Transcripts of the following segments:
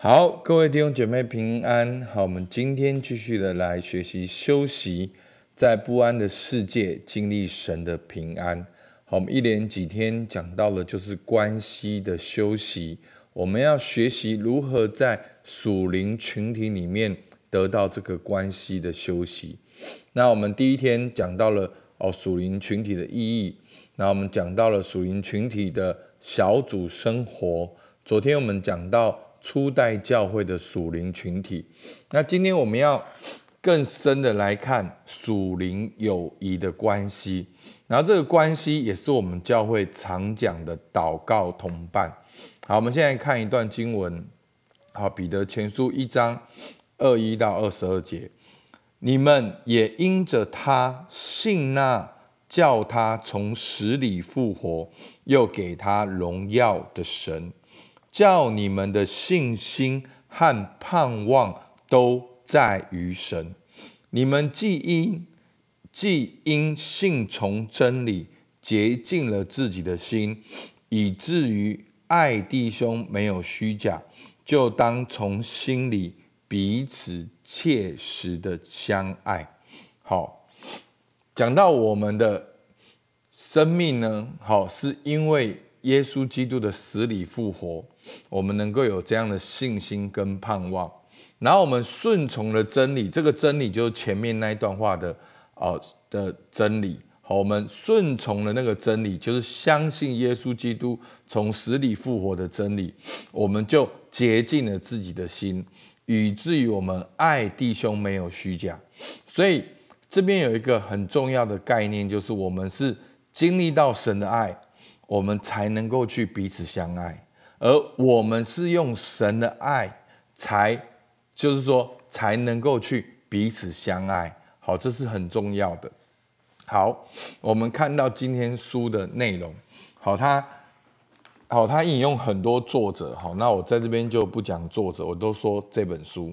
好，各位弟兄姐妹平安。好，我们今天继续的来学习休息，在不安的世界经历神的平安。好，我们一连几天讲到了就是关系的休息，我们要学习如何在属灵群体里面得到这个关系的休息。那我们第一天讲到了哦属灵群体的意义，那我们讲到了属灵群体的小组生活。昨天我们讲到。初代教会的属灵群体，那今天我们要更深的来看属灵友谊的关系，然后这个关系也是我们教会常讲的祷告同伴。好，我们现在看一段经文，好，彼得前书一章二一到二十二节，你们也因着他信那叫他从死里复活，又给他荣耀的神。叫你们的信心和盼望都在于神。你们既因既因信从真理，洁净了自己的心，以至于爱弟兄没有虚假，就当从心里彼此切实的相爱。好，讲到我们的生命呢，好，是因为耶稣基督的死里复活。我们能够有这样的信心跟盼望，然后我们顺从了真理，这个真理就是前面那一段话的哦的真理。好，我们顺从了那个真理，就是相信耶稣基督从死里复活的真理，我们就洁净了自己的心，以至于我们爱弟兄没有虚假。所以这边有一个很重要的概念，就是我们是经历到神的爱，我们才能够去彼此相爱。而我们是用神的爱，才就是说才能够去彼此相爱。好，这是很重要的。好，我们看到今天书的内容。好，他好，他引用很多作者。好，那我在这边就不讲作者，我都说这本书。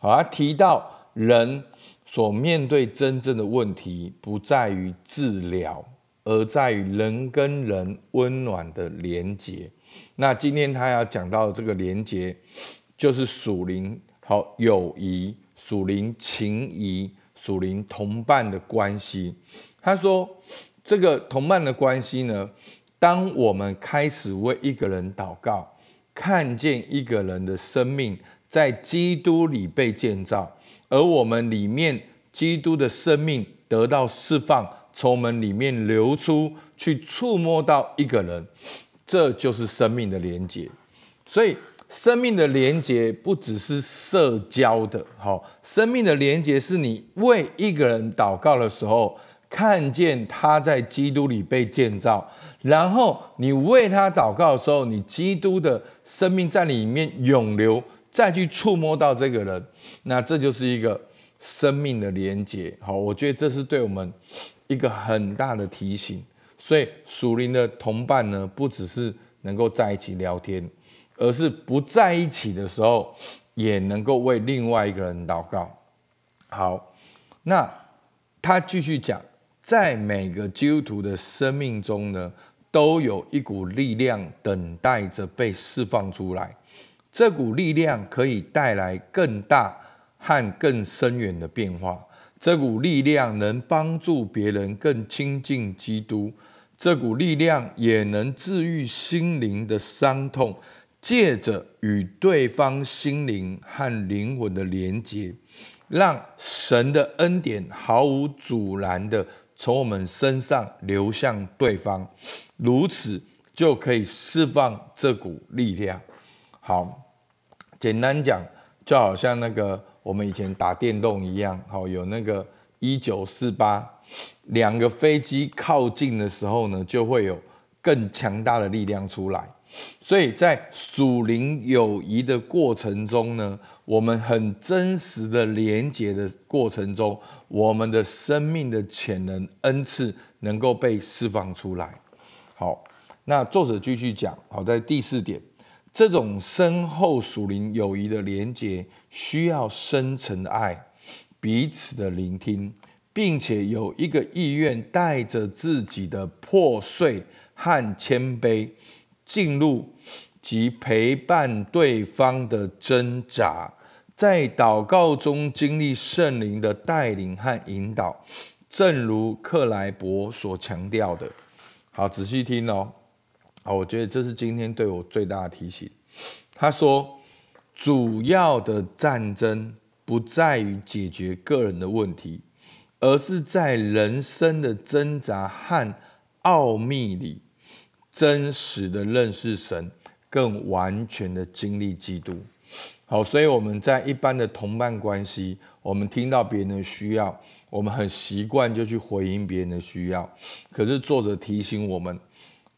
好，他提到人所面对真正的问题，不在于治疗，而在于人跟人温暖的连结。那今天他要讲到这个连接，就是属灵好友谊、属灵情谊、属灵同伴的关系。他说，这个同伴的关系呢，当我们开始为一个人祷告，看见一个人的生命在基督里被建造，而我们里面基督的生命得到释放，从门里面流出去，触摸到一个人。这就是生命的连接，所以生命的连接不只是社交的，好，生命的连接是你为一个人祷告的时候，看见他在基督里被建造，然后你为他祷告的时候，你基督的生命在里面涌流，再去触摸到这个人，那这就是一个生命的连接，好，我觉得这是对我们一个很大的提醒。所以属灵的同伴呢，不只是能够在一起聊天，而是不在一起的时候，也能够为另外一个人祷告。好，那他继续讲，在每个基督徒的生命中呢，都有一股力量等待着被释放出来。这股力量可以带来更大和更深远的变化。这股力量能帮助别人更亲近基督。这股力量也能治愈心灵的伤痛，借着与对方心灵和灵魂的连接，让神的恩典毫无阻拦的从我们身上流向对方，如此就可以释放这股力量。好，简单讲，就好像那个我们以前打电动一样，好有那个一九四八。两个飞机靠近的时候呢，就会有更强大的力量出来。所以在属灵友谊的过程中呢，我们很真实的连接的过程中，我们的生命的潜能恩赐能够被释放出来。好，那作者继续讲，好，在第四点，这种深厚属灵友谊的连接需要深沉的爱，彼此的聆听。并且有一个意愿，带着自己的破碎和谦卑，进入及陪伴对方的挣扎，在祷告中经历圣灵的带领和引导，正如克莱伯所强调的。好，仔细听哦。好，我觉得这是今天对我最大的提醒。他说，主要的战争不在于解决个人的问题，而是在人生的挣扎和奥秘里，真实的认识神。更完全的经历基督，好，所以我们在一般的同伴关系，我们听到别人的需要，我们很习惯就去回应别人的需要。可是作者提醒我们，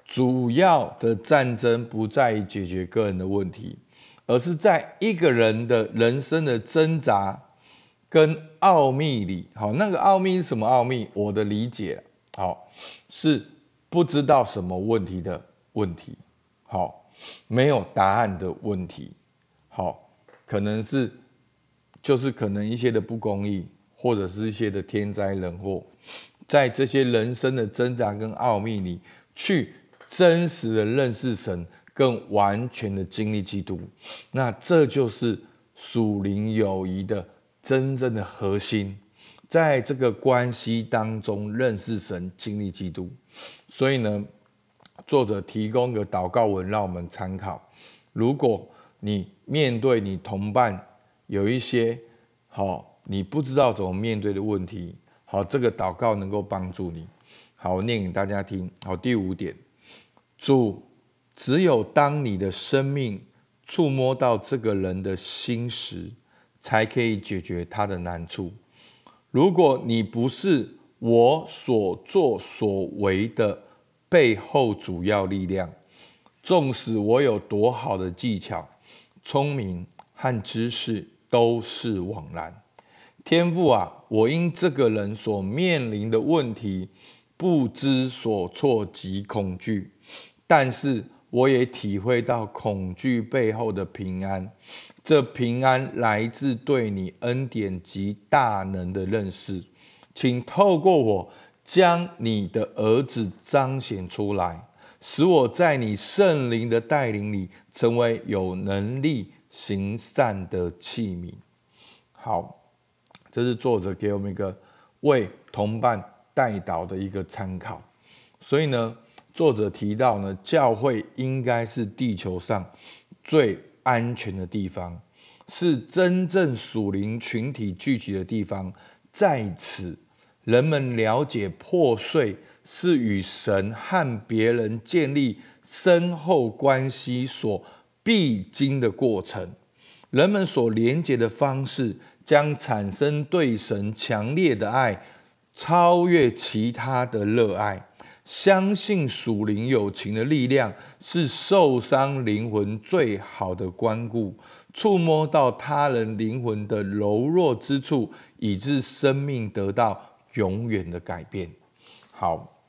主要的战争不在于解决个人的问题，而是在一个人的人生的挣扎跟奥秘里。好，那个奥秘是什么奥秘？我的理解，好，是不知道什么问题的问题。好。没有答案的问题，好，可能是就是可能一些的不公义，或者是一些的天灾人祸，在这些人生的挣扎跟奥秘里，去真实的认识神，更完全的经历基督，那这就是属灵友谊的真正的核心，在这个关系当中认识神，经历基督，所以呢。作者提供个祷告文让我们参考。如果你面对你同伴有一些好你不知道怎么面对的问题，好，这个祷告能够帮助你。好，我念给大家听。好，第五点，主，只有当你的生命触摸到这个人的心时，才可以解决他的难处。如果你不是我所作所为的，背后主要力量，纵使我有多好的技巧、聪明和知识，都是枉然。天赋啊，我因这个人所面临的问题不知所措及恐惧，但是我也体会到恐惧背后的平安。这平安来自对你恩典及大能的认识，请透过我。将你的儿子彰显出来，使我在你圣灵的带领里，成为有能力行善的器皿。好，这是作者给我们一个为同伴代祷的一个参考。所以呢，作者提到呢，教会应该是地球上最安全的地方，是真正属灵群体聚集的地方，在此。人们了解破碎是与神和别人建立深厚关系所必经的过程。人们所连接的方式将产生对神强烈的爱，超越其他的热爱。相信属灵友情的力量是受伤灵魂最好的关顾，触摸到他人灵魂的柔弱之处，以致生命得到。永远的改变。好，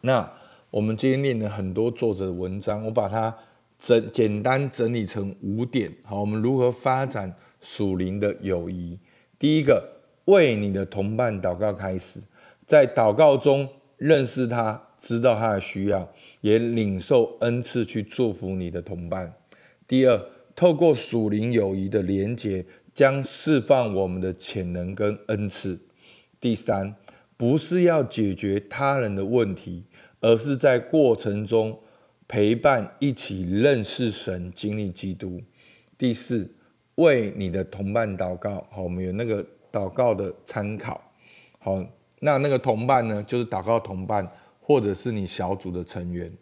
那我们今天念了很多作者的文章，我把它整简单整理成五点。好，我们如何发展属灵的友谊？第一个，为你的同伴祷告开始，在祷告中认识他，知道他的需要，也领受恩赐去祝福你的同伴。第二，透过属灵友谊的连结，将释放我们的潜能跟恩赐。第三，不是要解决他人的问题，而是在过程中陪伴，一起认识神，经历基督。第四，为你的同伴祷告。好，我们有那个祷告的参考。好，那那个同伴呢，就是祷告同伴，或者是你小组的成员。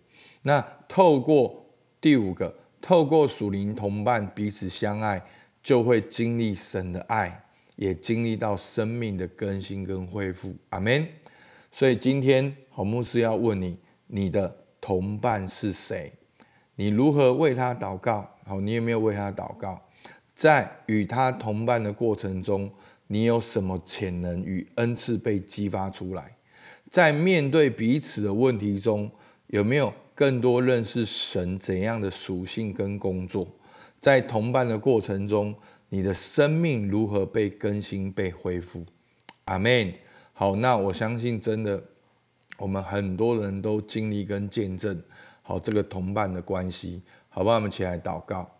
那透过第五个，透过属灵同伴彼此相爱，就会经历神的爱。也经历到生命的更新跟恢复，阿门。所以今天好牧师要问你：你的同伴是谁？你如何为他祷告？好，你有没有为他祷告？在与他同伴的过程中，你有什么潜能与恩赐被激发出来？在面对彼此的问题中，有没有更多认识神怎样的属性跟工作？在同伴的过程中。你的生命如何被更新、被恢复？阿门。好，那我相信真的，我们很多人都经历跟见证好这个同伴的关系。好不好？我们起来祷告。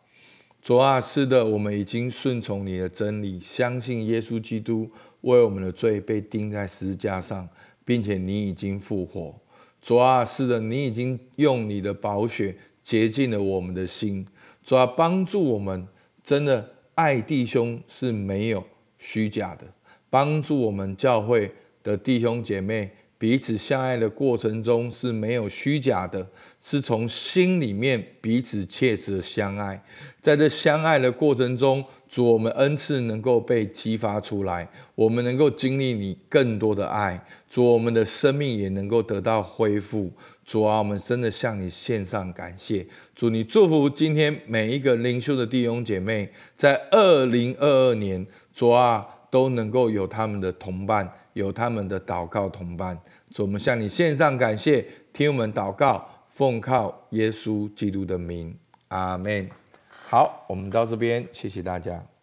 主啊，是的，我们已经顺从你的真理，相信耶稣基督为我们的罪被钉在十字架上，并且你已经复活。主啊，是的，你已经用你的宝血洁净了我们的心。主啊，帮助我们真的爱弟兄是没有虚假的，帮助我们教会的弟兄姐妹。彼此相爱的过程中是没有虚假的，是从心里面彼此切实的相爱。在这相爱的过程中，主我们恩赐能够被激发出来，我们能够经历你更多的爱。主我们的生命也能够得到恢复。主啊，我们真的向你献上感谢。主，你祝福今天每一个灵修的弟兄姐妹，在二零二二年，主啊都能够有他们的同伴，有他们的祷告同伴。主，我们向你献上感谢，听我们祷告，奉靠耶稣基督的名，阿门。好，我们到这边，谢谢大家。